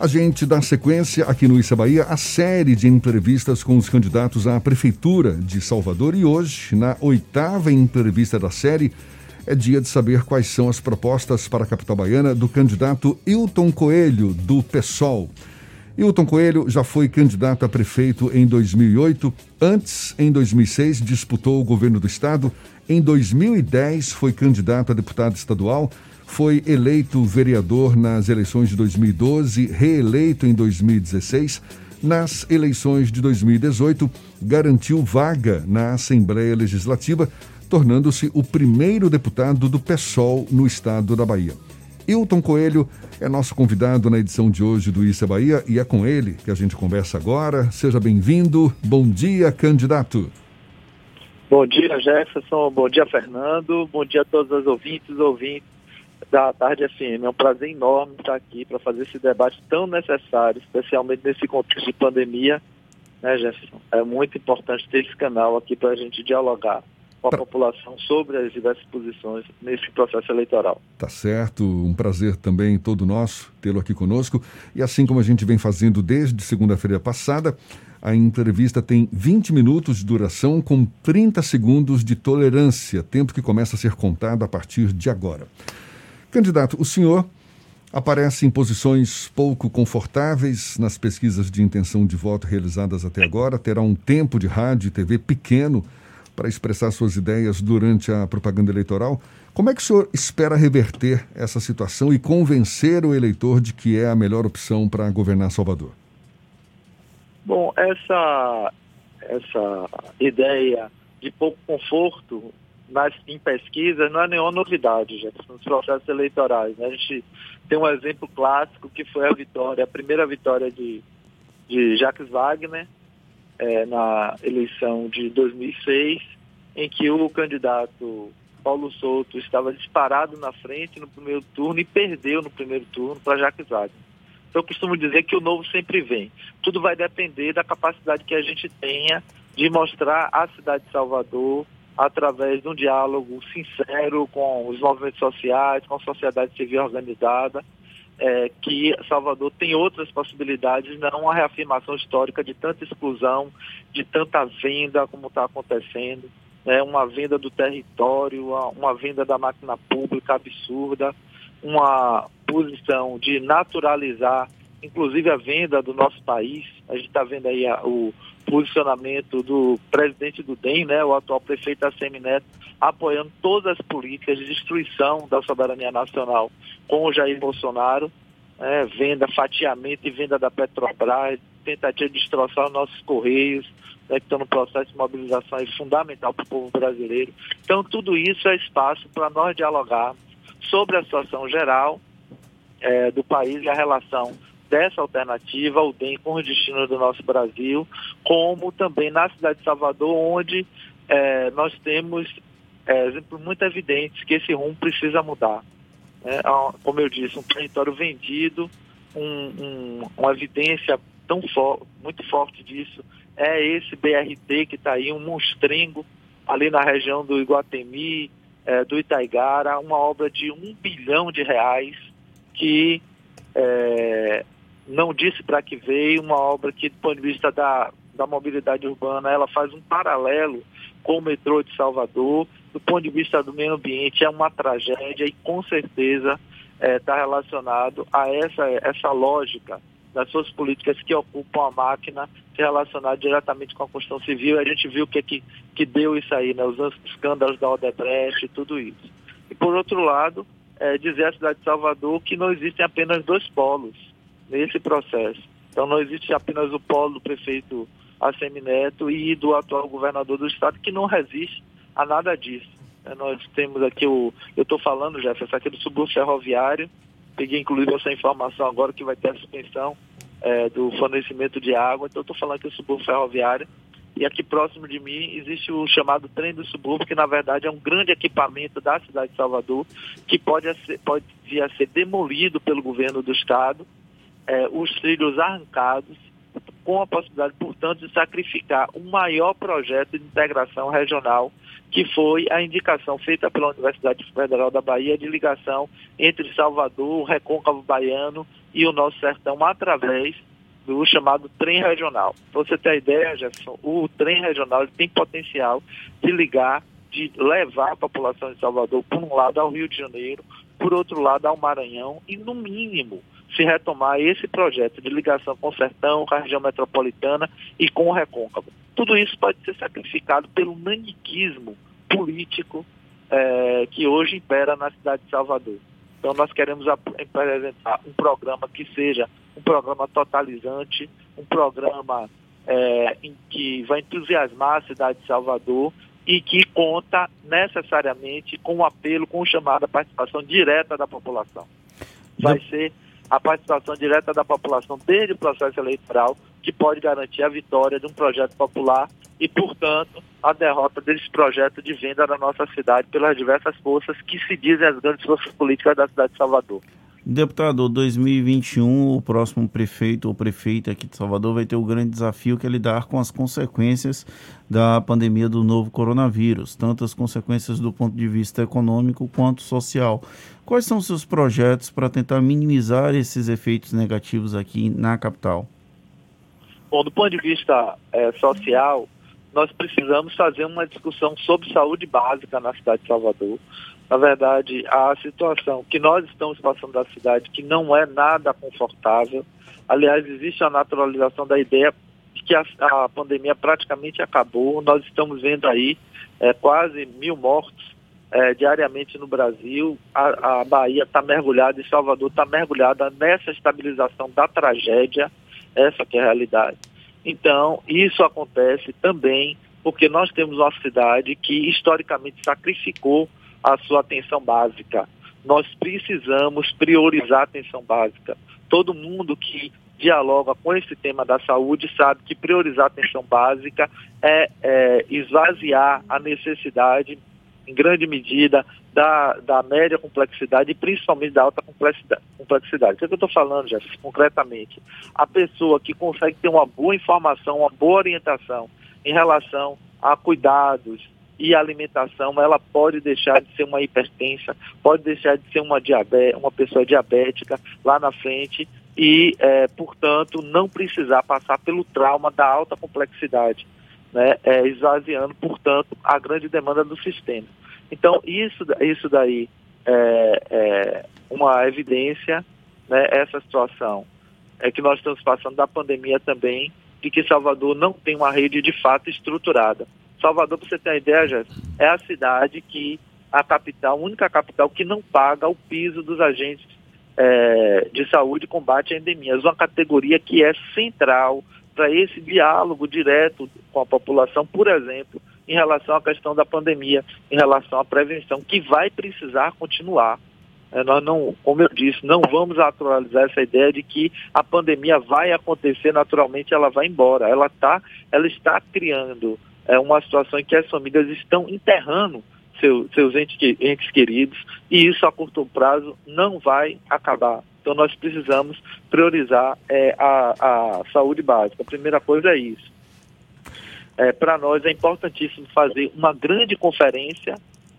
A gente dá sequência aqui no Issa Bahia a série de entrevistas com os candidatos à Prefeitura de Salvador e hoje, na oitava entrevista da série, é dia de saber quais são as propostas para a capital baiana do candidato Hilton Coelho, do PSOL. Hilton Coelho já foi candidato a prefeito em 2008. Antes, em 2006, disputou o governo do estado. Em 2010, foi candidato a deputado estadual. Foi eleito vereador nas eleições de 2012, reeleito em 2016. Nas eleições de 2018, garantiu vaga na Assembleia Legislativa, tornando-se o primeiro deputado do PSOL no estado da Bahia. Hilton Coelho é nosso convidado na edição de hoje do Issa Bahia e é com ele que a gente conversa agora. Seja bem-vindo. Bom dia, candidato. Bom dia, Jefferson. Bom dia, Fernando. Bom dia a todos os ouvintes ouvintes da Tarde FM. É um prazer enorme estar aqui para fazer esse debate tão necessário, especialmente nesse contexto de pandemia, né, Jefferson? É muito importante ter esse canal aqui para a gente dialogar com a pra... população sobre as diversas posições nesse processo eleitoral. Tá certo, um prazer também todo nosso tê-lo aqui conosco. E assim como a gente vem fazendo desde segunda-feira passada, a entrevista tem 20 minutos de duração com 30 segundos de tolerância, tempo que começa a ser contado a partir de agora. Candidato, o senhor aparece em posições pouco confortáveis nas pesquisas de intenção de voto realizadas até agora, terá um tempo de rádio e TV pequeno para expressar suas ideias durante a propaganda eleitoral. Como é que o senhor espera reverter essa situação e convencer o eleitor de que é a melhor opção para governar Salvador? Bom, essa, essa ideia de pouco conforto nas, em pesquisas não é nenhuma novidade, já nos processos eleitorais. Né? A gente tem um exemplo clássico que foi a vitória, a primeira vitória de, de Jacques Wagner, é, na eleição de 2006, em que o candidato Paulo Souto estava disparado na frente no primeiro turno e perdeu no primeiro turno para Jacques Wagner. Então, eu costumo dizer que o novo sempre vem. Tudo vai depender da capacidade que a gente tenha de mostrar a cidade de Salvador através de um diálogo sincero com os movimentos sociais, com a sociedade civil organizada, é, que Salvador tem outras possibilidades, não a reafirmação histórica de tanta exclusão, de tanta venda como está acontecendo, né, uma venda do território, uma venda da máquina pública absurda, uma posição de naturalizar, inclusive a venda do nosso país. A gente está vendo aí a, o posicionamento do presidente do DEM, né, o atual prefeito Assemi Neto, apoiando todas as políticas de destruição da soberania nacional com o Jair Bolsonaro, é, venda, fatiamento e venda da Petrobras, tentativa de destroçar os nossos correios, né, que estão no processo de mobilização é fundamental para o povo brasileiro. Então, tudo isso é espaço para nós dialogarmos sobre a situação geral é, do país e a relação dessa alternativa, o DEM, com os destinos do nosso Brasil, como também na cidade de Salvador, onde é, nós temos é, exemplos muito evidentes que esse rumo precisa mudar. É, como eu disse, um território vendido, um, um, uma evidência tão for, muito forte disso é esse BRT que está aí, um monstrengo ali na região do Iguatemi, é, do Itaigara, uma obra de um bilhão de reais que é, não disse para que veio, uma obra que, do ponto de vista da, da mobilidade urbana, ela faz um paralelo com o metrô de Salvador. Do ponto de vista do meio ambiente, é uma tragédia e, com certeza, está é, relacionado a essa, essa lógica das suas políticas que ocupam a máquina relacionada diretamente com a construção civil. A gente viu o que, que, que deu isso aí, né? os escândalos da Odebrecht e tudo isso. E, por outro lado, é, dizer à cidade de Salvador que não existem apenas dois polos nesse processo. Então não existe apenas o polo do prefeito Assemineto e do atual governador do estado que não resiste a nada disso. É, nós temos aqui o. Eu estou falando, Jefferson, aqui do subúrbio ferroviário. Peguei inclusive essa informação agora que vai ter a suspensão é, do fornecimento de água. Então estou falando aqui do subúrbio ferroviário. E aqui próximo de mim existe o chamado trem do subúrbio, que na verdade é um grande equipamento da cidade de Salvador, que pode, ser, pode vir a ser demolido pelo governo do estado é, os trilhos arrancados, com a possibilidade, portanto, de sacrificar o maior projeto de integração regional, que foi a indicação feita pela Universidade Federal da Bahia de ligação entre Salvador, o Recôncavo Baiano e o nosso sertão através do chamado trem regional. Para você ter ideia, Jefferson, o trem regional tem potencial de ligar, de levar a população de Salvador, por um lado, ao Rio de Janeiro, por outro lado, ao Maranhão, e no mínimo se retomar esse projeto de ligação com o sertão, com a região metropolitana e com o recôncavo. Tudo isso pode ser sacrificado pelo naniquismo político é, que hoje impera na cidade de Salvador. Então nós queremos apresentar um programa que seja um programa totalizante, um programa é, em que vai entusiasmar a cidade de Salvador e que conta necessariamente com o apelo, com o chamado à participação direta da população. Vai ser a participação direta da população desde o processo eleitoral que pode garantir a vitória de um projeto popular e, portanto, a derrota desse projeto de venda da nossa cidade pelas diversas forças que se dizem as grandes forças políticas da cidade de Salvador. Deputado, 2021, o próximo prefeito ou prefeita aqui de Salvador vai ter o grande desafio que é lidar com as consequências da pandemia do novo coronavírus, tanto as consequências do ponto de vista econômico quanto social. Quais são os seus projetos para tentar minimizar esses efeitos negativos aqui na capital? Bom, do ponto de vista é, social, nós precisamos fazer uma discussão sobre saúde básica na cidade de Salvador. Na verdade, a situação que nós estamos passando da cidade, que não é nada confortável. Aliás, existe a naturalização da ideia de que a, a pandemia praticamente acabou. Nós estamos vendo aí é, quase mil mortos é, diariamente no Brasil. A, a Bahia está mergulhada e Salvador está mergulhada nessa estabilização da tragédia. Essa que é a realidade. Então, isso acontece também porque nós temos uma cidade que historicamente sacrificou a sua atenção básica. Nós precisamos priorizar a atenção básica. Todo mundo que dialoga com esse tema da saúde sabe que priorizar a atenção básica é, é esvaziar a necessidade, em grande medida, da, da média complexidade e principalmente da alta complexidade. O que, é que eu estou falando, Jefferson, concretamente? A pessoa que consegue ter uma boa informação, uma boa orientação em relação a cuidados e alimentação, ela pode deixar de ser uma hipertensa, pode deixar de ser uma, diabetes, uma pessoa diabética lá na frente e, é, portanto, não precisar passar pelo trauma da alta complexidade, né, é, esvaziando, portanto, a grande demanda do sistema. Então, isso, isso daí é, é uma evidência, né, essa situação é que nós estamos passando da pandemia também, de que Salvador não tem uma rede de fato estruturada. Salvador, para você ter uma ideia, Jéssica, é a cidade que, a capital, a única capital que não paga o piso dos agentes é, de saúde e combate a endemias, uma categoria que é central para esse diálogo direto com a população, por exemplo, em relação à questão da pandemia, em relação à prevenção, que vai precisar continuar. É, nós não, como eu disse, não vamos atualizar essa ideia de que a pandemia vai acontecer naturalmente, ela vai embora. Ela tá, ela está criando é, uma situação em que as famílias estão enterrando seu, seus entes, entes queridos e isso a curto prazo não vai acabar. Então nós precisamos priorizar é, a, a saúde básica. A primeira coisa é isso é, para nós é importantíssimo fazer uma grande conferência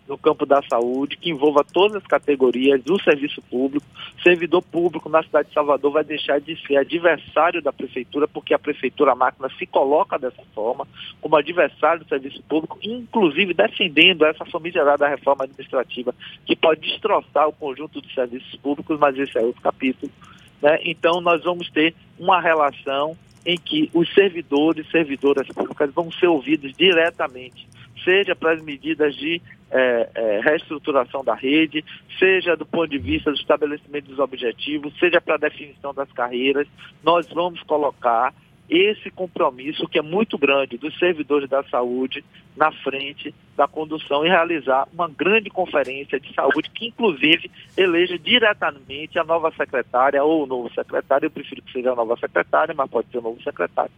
no campo da saúde, que envolva todas as categorias do serviço público. servidor público na cidade de Salvador vai deixar de ser adversário da prefeitura, porque a prefeitura, a máquina, se coloca dessa forma, como adversário do serviço público, inclusive defendendo essa famigerada reforma administrativa, que pode destroçar o conjunto dos serviços públicos, mas esse é outro capítulo. Né? Então, nós vamos ter uma relação em que os servidores e servidoras públicas vão ser ouvidos diretamente, seja para as medidas de é, é, reestruturação da rede, seja do ponto de vista do estabelecimento dos objetivos, seja para a definição das carreiras, nós vamos colocar esse compromisso que é muito grande dos servidores da saúde na frente da condução e realizar uma grande conferência de saúde que inclusive eleja diretamente a nova secretária ou o novo secretário, eu prefiro que seja a nova secretária, mas pode ser o novo secretário,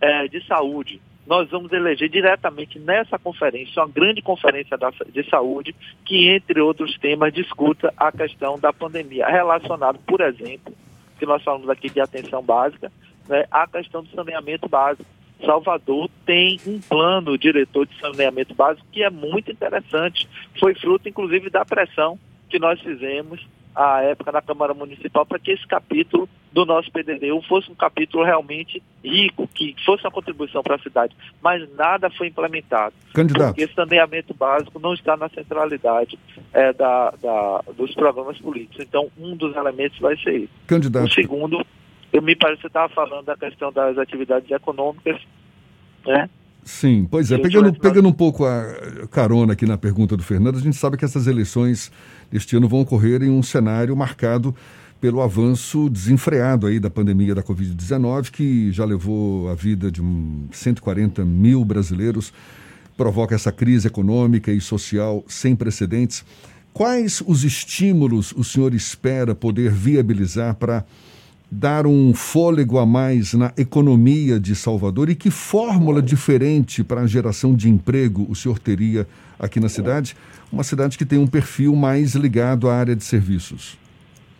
é, de saúde. Nós vamos eleger diretamente nessa conferência, uma grande conferência de saúde, que, entre outros temas, discuta a questão da pandemia, relacionado, por exemplo, que nós falamos aqui de atenção básica, né, a questão do saneamento básico. Salvador tem um plano diretor de saneamento básico que é muito interessante. Foi fruto, inclusive, da pressão que nós fizemos à época na Câmara Municipal para que esse capítulo do nosso PDDU fosse um capítulo realmente rico, que fosse uma contribuição para a cidade, mas nada foi implementado. Candidato. Porque esse saneamento básico não está na centralidade é, da, da, dos programas políticos. Então, um dos elementos vai ser isso. Candidato. O segundo, eu me parece que você estava falando da questão das atividades econômicas, né? Sim, pois é. Pegando, pegando um pouco a carona aqui na pergunta do Fernando, a gente sabe que essas eleições deste ano vão ocorrer em um cenário marcado pelo avanço desenfreado aí da pandemia da Covid-19, que já levou a vida de 140 mil brasileiros, provoca essa crise econômica e social sem precedentes. Quais os estímulos o senhor espera poder viabilizar para dar um fôlego a mais na economia de Salvador e que fórmula diferente para a geração de emprego o senhor teria aqui na cidade? Uma cidade que tem um perfil mais ligado à área de serviços.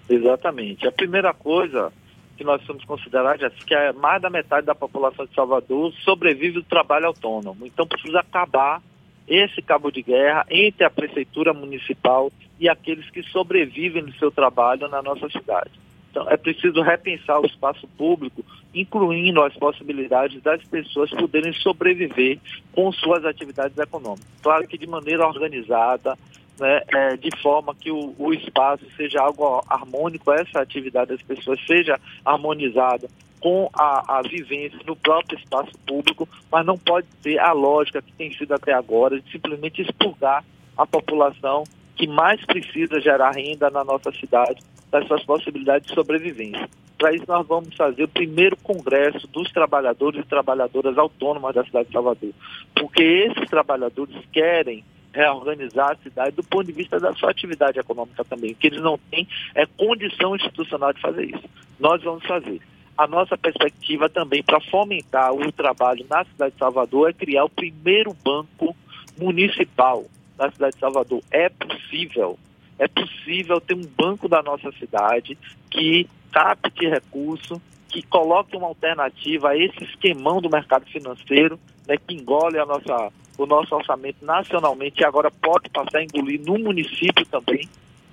Exatamente. A primeira coisa que nós temos considerar é que é mais da metade da população de Salvador sobrevive do trabalho autônomo. Então precisa acabar esse cabo de guerra entre a prefeitura municipal e aqueles que sobrevivem do seu trabalho na nossa cidade. Então, é preciso repensar o espaço público, incluindo as possibilidades das pessoas poderem sobreviver com suas atividades econômicas. Claro que de maneira organizada, né, é, de forma que o, o, espaço seja algo harmônico, essa atividade das pessoas seja harmonizada com a, a vivência no próprio espaço público, mas não pode ser a lógica que tem sido até agora de simplesmente expurgar a população que mais precisa gerar renda na nossa cidade das suas possibilidades de sobrevivência. Para isso, nós vamos fazer o primeiro congresso dos trabalhadores e trabalhadoras autônomas da cidade de Salvador, porque esses trabalhadores querem reorganizar a cidade do ponto de vista da sua atividade econômica também, que eles não têm é condição institucional de fazer isso. Nós vamos fazer. A nossa perspectiva também para fomentar o trabalho na cidade de Salvador é criar o primeiro banco municipal na cidade de Salvador. É possível é possível ter um banco da nossa cidade que capte recurso, que coloque uma alternativa a esse esquemão do mercado financeiro, né, que engole a nossa, o nosso orçamento nacionalmente e agora pode passar a engolir no município também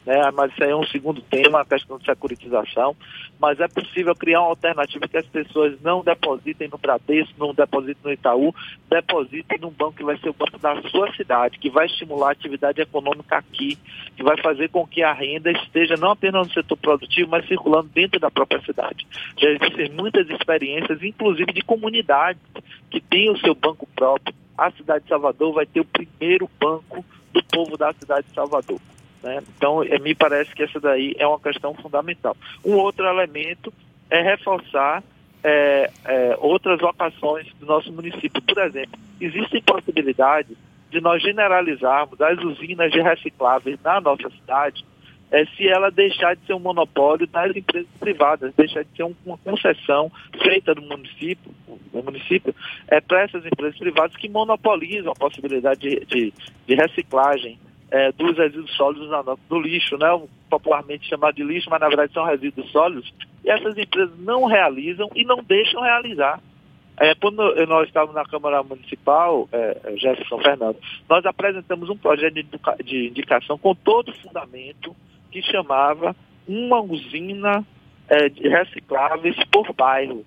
né? mas isso aí é um segundo tema, a questão de securitização, mas é possível criar uma alternativa que as pessoas não depositem no Bradesco, não depositem no Itaú, depositem num banco que vai ser o banco da sua cidade, que vai estimular a atividade econômica aqui, que vai fazer com que a renda esteja não apenas no setor produtivo, mas circulando dentro da própria cidade. Já existem muitas experiências, inclusive de comunidades que têm o seu banco próprio. A cidade de Salvador vai ter o primeiro banco do povo da cidade de Salvador. Né? Então, é, me parece que essa daí é uma questão fundamental. Um outro elemento é reforçar é, é, outras locações do nosso município. Por exemplo, existem possibilidades de nós generalizarmos as usinas de recicláveis na nossa cidade é, se ela deixar de ser um monopólio das empresas privadas, deixar de ser um, uma concessão feita do município, do município é, para essas empresas privadas que monopolizam a possibilidade de, de, de reciclagem é, dos resíduos sólidos na, do lixo, né, popularmente chamado de lixo, mas na verdade são resíduos sólidos, e essas empresas não realizam e não deixam realizar. É, quando nós estávamos na Câmara Municipal, é, é Jefferson Fernando, nós apresentamos um projeto de, de indicação com todo fundamento que chamava uma usina é, de recicláveis por bairro.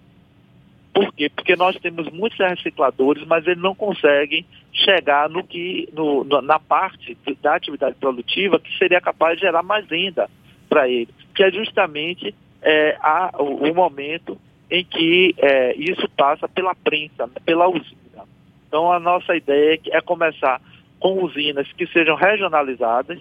Por quê? Porque nós temos muitos recicladores, mas eles não conseguem chegar no que, no, na parte da atividade produtiva que seria capaz de gerar mais renda para eles, que é justamente é, a, o, o, momento em que é, isso passa pela prensa, pela usina. Então a nossa ideia é começar com usinas que sejam regionalizadas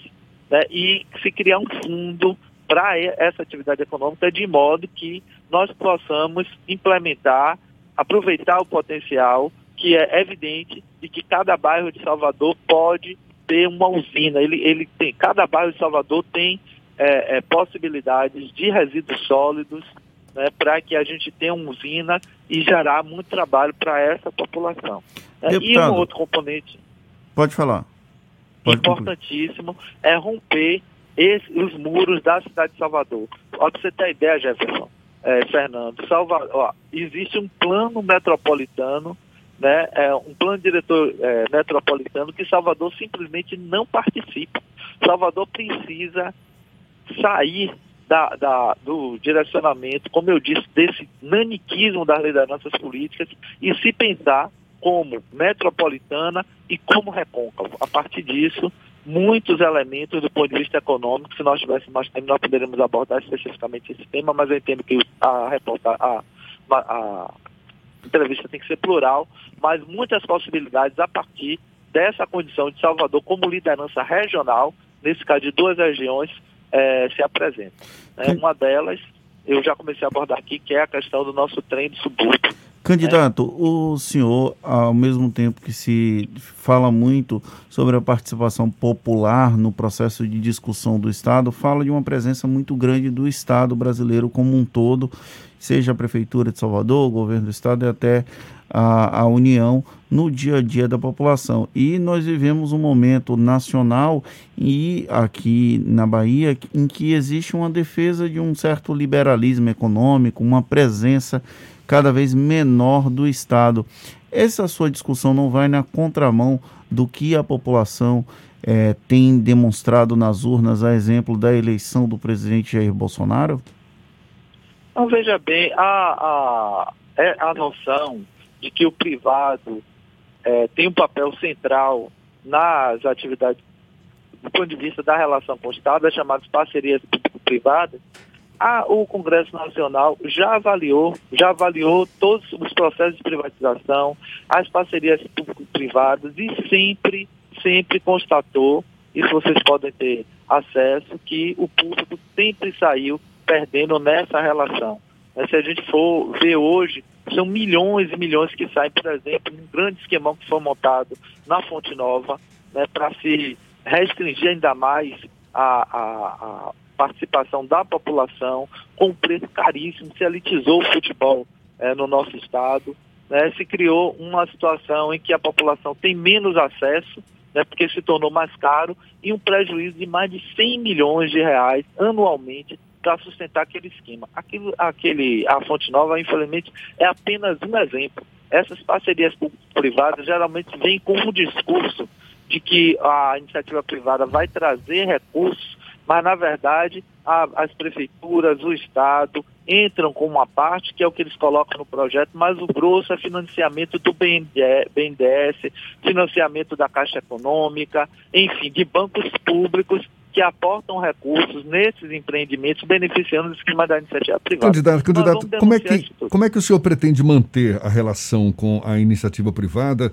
né, e se criar um fundo para essa atividade econômica de modo que nós possamos implementar, aproveitar o potencial que é evidente de que cada bairro de Salvador pode ter uma usina. Ele, ele tem, cada bairro de Salvador tem é, é, possibilidades de resíduos sólidos né, para que a gente tenha uma usina e gerar muito trabalho para essa população. Né? E um outro componente. Pode falar. Pode importantíssimo concluir. é romper esse, os muros da cidade de Salvador. Para você ter ideia, Jefferson, é, Fernando, Salvador, ó, existe um plano metropolitano, né, é, um plano diretor é, metropolitano que Salvador simplesmente não participa. Salvador precisa sair da, da, do direcionamento, como eu disse, desse naniquismo das lideranças políticas e se pensar como metropolitana e como recôncavo. A partir disso, muitos elementos do ponto de vista econômico, se nós tivéssemos mais tempo, nós poderíamos abordar especificamente esse tema, mas eu entendo que a, a, a, a entrevista tem que ser plural, mas muitas possibilidades a partir dessa condição de Salvador como liderança regional, nesse caso de duas regiões, é, se apresenta. Né? Uma delas, eu já comecei a abordar aqui, que é a questão do nosso trem de subúrbio. Candidato, é. o senhor, ao mesmo tempo que se fala muito sobre a participação popular no processo de discussão do Estado, fala de uma presença muito grande do Estado brasileiro como um todo, seja a Prefeitura de Salvador, o governo do Estado e até a, a União no dia a dia da população. E nós vivemos um momento nacional e aqui na Bahia em que existe uma defesa de um certo liberalismo econômico, uma presença cada vez menor do Estado. Essa sua discussão não vai na contramão do que a população é, tem demonstrado nas urnas, a exemplo da eleição do presidente Jair Bolsonaro? Então, veja bem, a, a, é a noção de que o privado é, tem um papel central nas atividades do ponto de vista da relação com o Estado, as chamadas parcerias público-privadas, o Congresso Nacional já avaliou, já avaliou todos os processos de privatização, as parcerias público-privadas e sempre, sempre constatou, isso vocês podem ter acesso, que o público sempre saiu perdendo nessa relação. Se a gente for ver hoje são milhões e milhões que saem, por exemplo, num grande esquemão que foi montado na Fonte Nova, né, para se restringir ainda mais a, a, a, participação da população, com um preço caríssimo, se elitizou o futebol é, no nosso estado, né, se criou uma situação em que a população tem menos acesso, né, porque se tornou mais caro, e um prejuízo de mais de 100 milhões de reais anualmente para sustentar aquele esquema. Aquilo, aquele, a Fonte Nova, infelizmente, é apenas um exemplo. Essas parcerias privadas geralmente vêm com um discurso de que a iniciativa privada vai trazer recursos, mas na verdade a, as prefeituras, o Estado entram com uma parte, que é o que eles colocam no projeto, mas o grosso é financiamento do BNDES, financiamento da Caixa Econômica, enfim, de bancos públicos que aportam recursos nesses empreendimentos, beneficiando o esquema da iniciativa privada. Candidato, candidato como, é que, como é que o senhor pretende manter a relação com a iniciativa privada,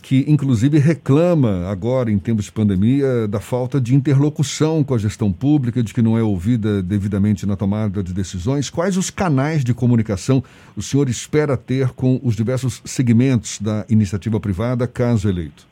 que inclusive reclama agora, em tempos de pandemia, da falta de interlocução com a gestão pública, de que não é ouvida devidamente na tomada de decisões? Quais os canais de comunicação o senhor espera ter com os diversos segmentos da iniciativa privada, caso eleito?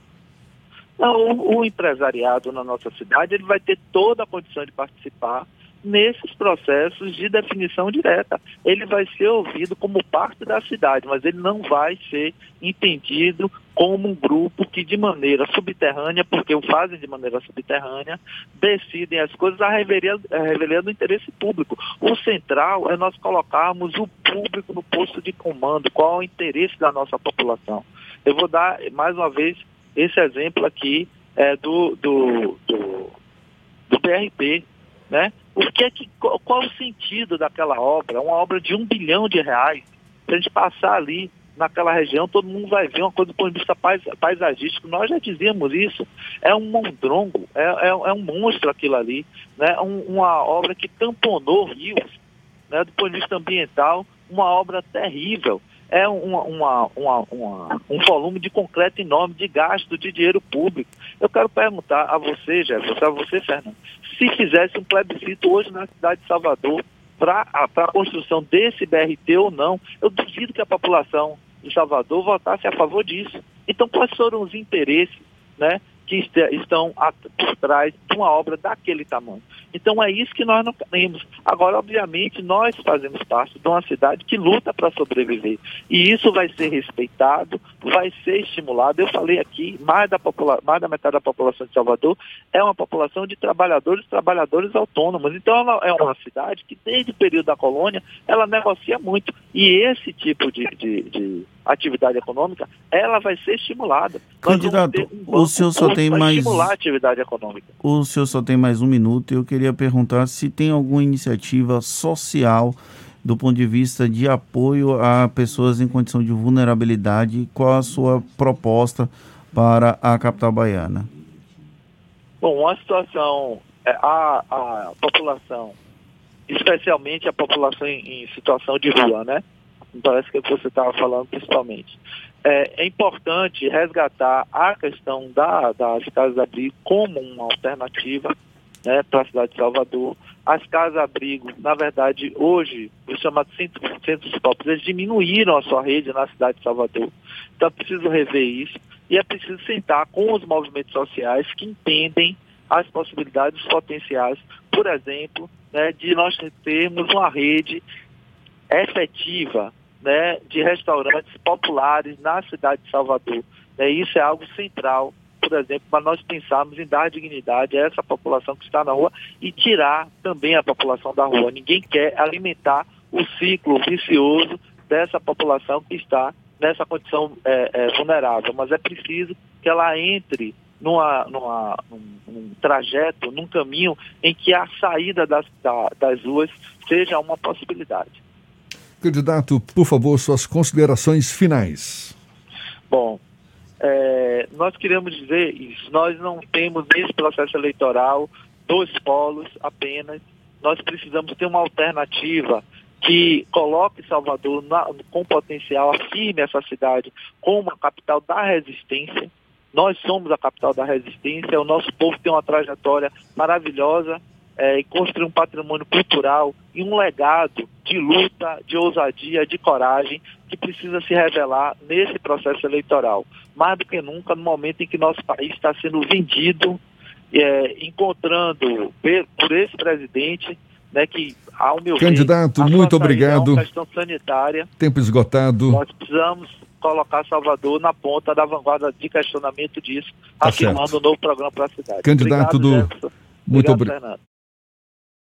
Não, o, o, empresariado na nossa cidade ele vai ter toda a condição de participar nesses processos de definição direta. Ele vai ser ouvido como parte da cidade, mas ele não vai ser entendido como um grupo que de maneira subterrânea, porque o fazem de maneira subterrânea, decidem as coisas a revelia, a revelia do interesse público. O central é nós colocarmos o público no posto de comando, qual é o interesse da nossa população. Eu vou dar, mais uma vez, esse exemplo aqui é do, do, do, do PRP, né? O que é que, qual, qual o sentido daquela obra? Uma obra de um bilhão de reais, se a gente passar ali naquela região, todo mundo vai ver uma coisa do ponto de vista pais, paisagístico. Nós já dizíamos isso. É um mondrongo, é, é, é um monstro aquilo ali. Né? Um, uma obra que tamponou rios, né? do ponto de vista ambiental, uma obra terrível é uma, uma, uma, um volume de concreto enorme de gasto de dinheiro público. Eu quero perguntar a você, Jefferson, a você, Fernando, se fizesse um plebiscito hoje na cidade de Salvador para a construção desse BRT ou não, eu duvido que a população de Salvador votasse a favor disso. Então, quais foram os interesses né, que estão por trás de uma obra daquele tamanho. Então é isso que nós não queremos. Agora, obviamente, nós fazemos parte de uma cidade que luta para sobreviver. E isso vai ser respeitado, vai ser estimulado. Eu falei aqui, mais da, mais da metade da população de Salvador é uma população de trabalhadores, trabalhadores autônomos. Então ela é uma cidade que, desde o período da colônia, ela negocia muito. E esse tipo de, de, de atividade econômica, ela vai ser estimulada. Candidato, um o senhor só tem mais estimular a atividade econômica. O senhor só tem mais um minuto. Eu queria perguntar se tem alguma iniciativa social do ponto de vista de apoio a pessoas em condição de vulnerabilidade. Qual a sua proposta para a capital baiana? Bom, uma situação, é, a, a população, especialmente a população em, em situação de rua, né? Parece que você estava falando principalmente. É, é, importante resgatar a questão da, das casas-abrigo como uma alternativa né, para a cidade de Salvador. As casas-abrigo, na verdade, hoje, os chamados centros, centros próprios, eles diminuíram a sua rede na cidade de Salvador. Então, é preciso rever isso e é preciso sentar com os movimentos sociais que entendem as possibilidades, os potenciais, por exemplo, né, de nós termos uma rede efetiva né, de restaurantes populares na cidade de Salvador. É, isso é algo central, por exemplo, para nós pensarmos em dar dignidade a essa população que está na rua e tirar também a população da rua. Ninguém quer alimentar o ciclo vicioso dessa população que está nessa condição é, é, vulnerável, mas é preciso que ela entre numa, numa, num, num, trajeto, num caminho em que a saída das, da, das ruas seja uma possibilidade. Candidato, por favor, suas considerações finais. Bom, é, nós queremos dizer isso. Nós não temos nesse processo eleitoral dois polos apenas. Nós precisamos ter uma alternativa que coloque Salvador na, com potencial, afirme essa cidade como a capital da resistência. Nós somos a capital da resistência, o nosso povo tem uma trajetória maravilhosa é, e construir um patrimônio cultural e um legado de luta, de ousadia, de coragem que precisa se revelar nesse processo eleitoral. Mais do que nunca, no momento em que nosso país está sendo vendido, é, encontrando por esse presidente, né, que, ao meu Candidato, ver, muito obrigado. questão sanitária. Tempo esgotado. Nós precisamos colocar Salvador na ponta da vanguarda de questionamento disso, tá afirmando um novo programa para a cidade. Candidato obrigado, do. Muito obrigado.